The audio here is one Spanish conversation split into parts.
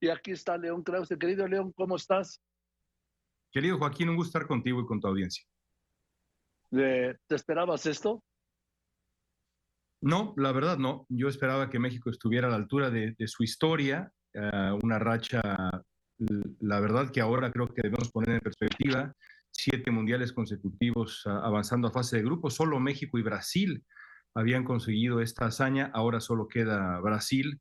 Y aquí está León Krause. Querido León, ¿cómo estás? Querido Joaquín, un gusto estar contigo y con tu audiencia. ¿Te esperabas esto? No, la verdad no. Yo esperaba que México estuviera a la altura de, su historia, eh, una racha, la verdad que ahora creo que debemos poner en perspectiva, siete mundiales consecutivos avanzando a fase de grupo, solo México y Brasil habían conseguido esta hazaña, ahora solo queda Brasil.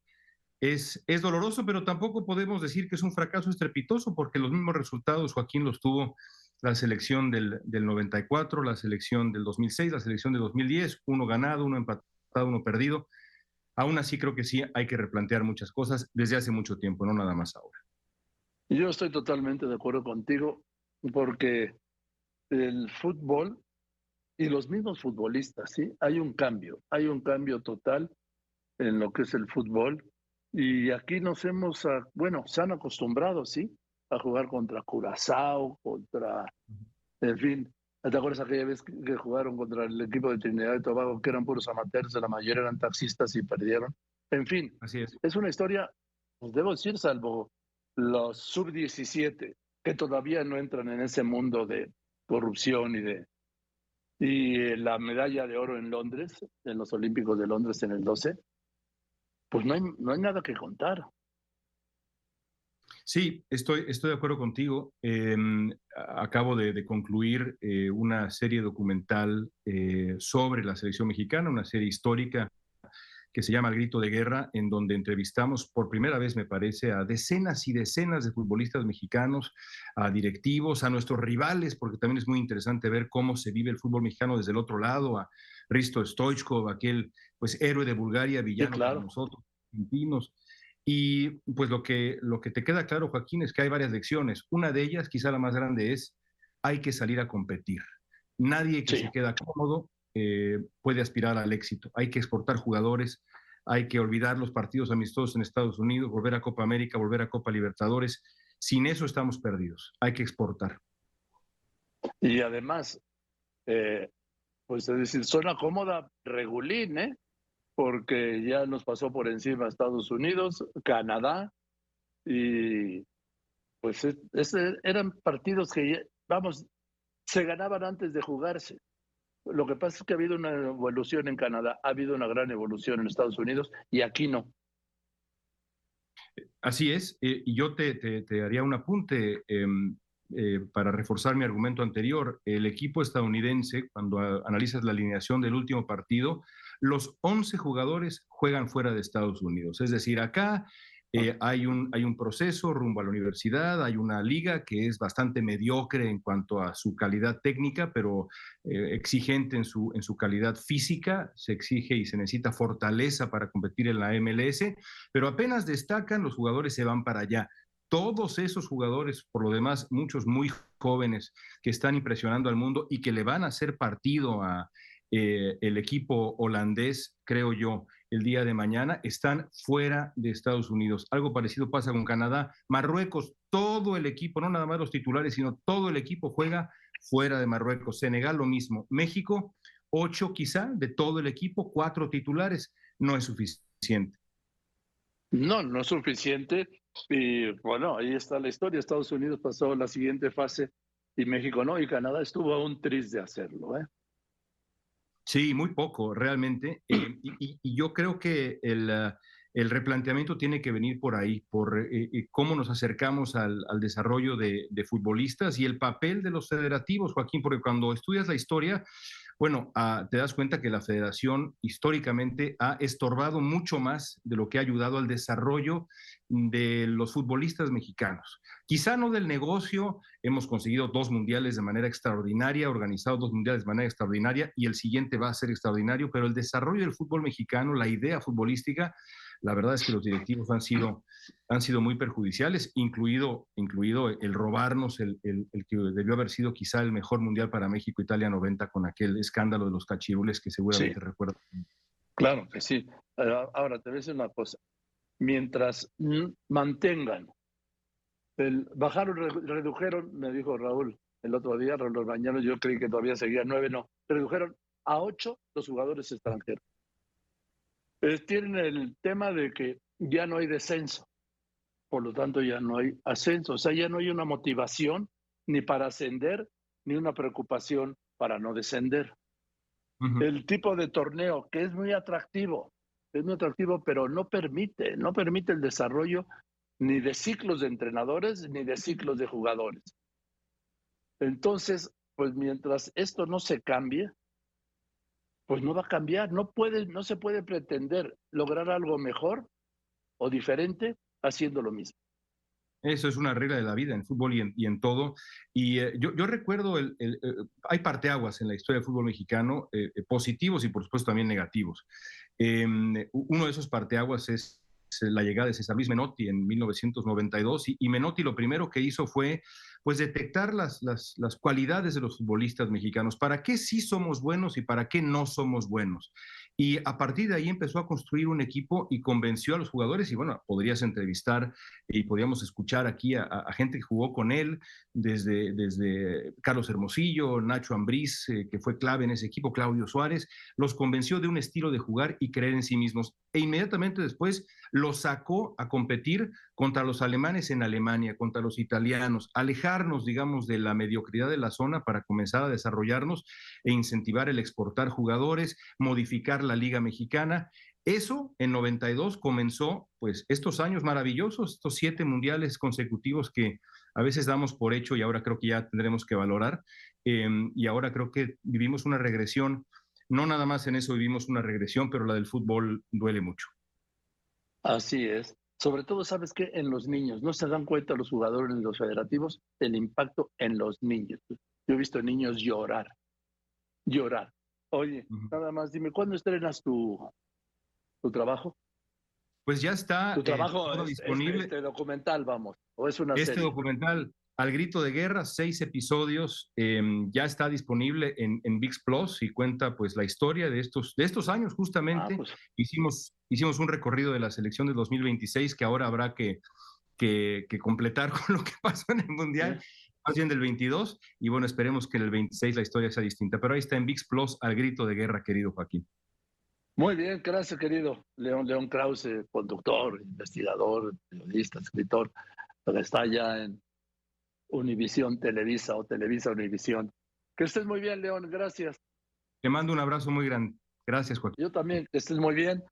Es, es doloroso, pero tampoco podemos decir que es un fracaso estrepitoso, porque los mismos resultados Joaquín los tuvo la selección del, del 94, la selección del 2006, la selección del 2010, uno ganado, uno empatado uno perdido. Aún así creo que sí hay que replantear muchas cosas desde hace mucho tiempo, no nada más ahora. Yo estoy totalmente de acuerdo contigo porque el fútbol y los mismos futbolistas, sí, hay un cambio, hay un cambio total en lo que es el fútbol y aquí nos hemos, bueno, se han acostumbrado, sí, a jugar contra Curazao, contra, en fin, ¿Te acuerdas aquella vez que jugaron contra el equipo de Trinidad y Tobago, que eran puros amateurs, la mayoría eran taxistas y perdieron? En fin, Así es. es una historia, pues, debo decir, salvo los sub-17, que todavía no entran en ese mundo de corrupción y de... Y la medalla de oro en Londres, en los Olímpicos de Londres en el 12, pues no hay, no hay nada que contar. Sí, estoy, estoy de acuerdo contigo. Em, acabo de, concluir eh, una serie documental eh, sobre la selección mexicana, una serie histórica que se llama El Grito de Guerra, en donde entrevistamos por primera vez, me parece, a decenas y decenas de futbolistas mexicanos, a directivos, a nuestros rivales, porque también es muy interesante ver cómo se vive el fútbol mexicano desde el otro lado, a Risto Stoichkov, aquel pues héroe de Bulgaria, villano para nosotros, argentinos. Y pues lo que, lo que te queda claro, Joaquín, es que hay varias lecciones. Una de ellas, quizá la más grande, es hay que salir a competir. Nadie que se queda cómodo eh, puede aspirar al éxito. Hay que exportar jugadores, hay que olvidar los partidos amistosos en Estados Unidos, volver a Copa América, volver a Copa Libertadores. Sin eso estamos perdidos. Hay que exportar. Y además, eh, pues es decir, zona cómoda, regulín, ¿eh? porque ya nos pasó por encima Estados Unidos, Canadá, y pues eran partidos que, vamos, se ganaban antes de jugarse. Lo que pasa es que ha habido una evolución en Canadá, ha habido una gran evolución en Estados Unidos y aquí no. Así es, eh, y yo te, te, haría un apunte em, eh, para reforzar mi argumento anterior. El equipo estadounidense, cuando analizas la alineación del último partido, los 11 jugadores juegan fuera de Estados Unidos. Es decir, acá eh, hay, un, hay un proceso rumbo a la universidad, hay una liga que es bastante mediocre en cuanto a su calidad técnica, pero eh, exigente en su, en su calidad física, se exige y se necesita fortaleza para competir en la MLS, pero apenas destacan, los jugadores se van para allá. Todos esos jugadores, por lo demás, muchos muy jóvenes que están impresionando al mundo y que le van a hacer partido a, eh, el equipo holandés, creo yo, el día de mañana, están fuera de Estados Unidos. Algo parecido pasa con Canadá. Marruecos, todo el equipo, no nada más los titulares, sino todo el equipo juega fuera de Marruecos. Senegal lo mismo. México, ocho quizá de todo el equipo, cuatro titulares. No es suficiente. No, no es suficiente. Y bueno, ahí está la historia. Estados Unidos pasó la siguiente fase y México no, y Canadá estuvo aún triste de hacerlo. ¿eh? Sí, muy poco, realmente. Eh, y, yo creo que el, ah, el, replanteamiento tiene que venir por ahí, por eh, eh, cómo nos acercamos al, al desarrollo de, de, futbolistas y el papel de los federativos, Joaquín, porque cuando estudias la historia, bueno, ah, te das cuenta que la federación históricamente ha estorbado mucho más de lo que ha ayudado al desarrollo de los futbolistas mexicanos. Quizá no del negocio, hemos conseguido dos mundiales de manera extraordinaria, organizado dos mundiales de manera extraordinaria y el siguiente va a ser extraordinario, pero el desarrollo del fútbol mexicano, la idea futbolística, la verdad es que los directivos han sido, han sido muy perjudiciales, incluido, incluido el robarnos el, el, que debió haber sido quizá el mejor mundial para México, Italia 90, con aquel escándalo de los cachirules que seguramente recuerdo. Claro que sí. Ahora, te voy a decir una cosa. Mientras mantengan el, bajaron, redujeron, me dijo Raúl el otro día, Raúl Bañanos, yo creí que todavía seguía nueve, no, redujeron a ocho los jugadores extranjeros. Tienen el tema de que ya no hay descenso. por lo tanto ya no hay ascenso, o sea, ya no hay una motivación ni para ascender, ni una preocupación para no descender. El tipo de torneo que es muy atractivo, es muy atractivo, pero no permite, no permite el desarrollo ni de ciclos de entrenadores ni de ciclos de jugadores. Entonces, pues mientras esto no se cambie, pues no va a cambiar, no puede, no se puede pretender lograr algo mejor o diferente haciendo lo mismo. Eso es una regla de la vida en fútbol y en, todo. Y eh, yo, recuerdo, el, eh, hay parteaguas en la historia del fútbol mexicano, eh, positivos y por supuesto también negativos. Em, uno de esos parteaguas es la llegada de César Luis Menotti en 1992 y, y Menotti lo primero que hizo fue pues detectar las, las, las, cualidades de los futbolistas mexicanos, para qué sí somos buenos y para qué no somos buenos. Y a partir de ahí empezó a construir un equipo y convenció a los jugadores. Y bueno, podrías entrevistar y podríamos escuchar aquí a, gente que jugó con él, desde, desde Carlos Hermosillo, Nacho Ambriz, eh, que fue clave en ese equipo, Claudio Suárez, los convenció de un estilo de jugar y creer en sí mismos. E inmediatamente después los sacó a competir contra los alemanes en Alemania, contra los italianos, alejarnos, digamos, de la mediocridad de la zona para comenzar a desarrollarnos e incentivar el exportar jugadores, modificar la Liga Mexicana. Eso en 92 comenzó, pues, estos años maravillosos, estos siete mundiales consecutivos que a veces damos por hecho y ahora creo que ya tendremos que valorar. Em, y ahora creo que vivimos una regresión. No nada más en eso vivimos una regresión, pero la del fútbol duele mucho. Así es. Sobre todo, ¿sabes qué? En los niños. No se dan cuenta los jugadores de los federativos el impacto en los niños. Yo he visto niños llorar. Llorar. Oye, nada más dime, ¿cuándo estrenas tu, tu trabajo? Pues ya está. Tu trabajo eh, disponible. este documental, vamos. ¿O es una este documental, Al Grito de Guerra, seis episodios, em, ya está disponible en, en VIX Plus y cuenta pues la historia de estos, de estos años justamente. Ah, pues. hicimos, hicimos un recorrido de la selección de 2026 que ahora habrá que, que, completar con lo que pasó en el Mundial más bien del 22, y bueno, esperemos que en el 26 la historia sea distinta. Pero ahí está en VIX Plus al grito de guerra, querido Joaquín. Muy bien, gracias, querido León, León Krause, conductor, investigador, periodista, escritor, está ya en Univisión Televisa o Televisa Univisión. Que estés muy bien, León, gracias. Te mando un abrazo muy grande. Gracias, Joaquín. Yo también, que estés muy bien.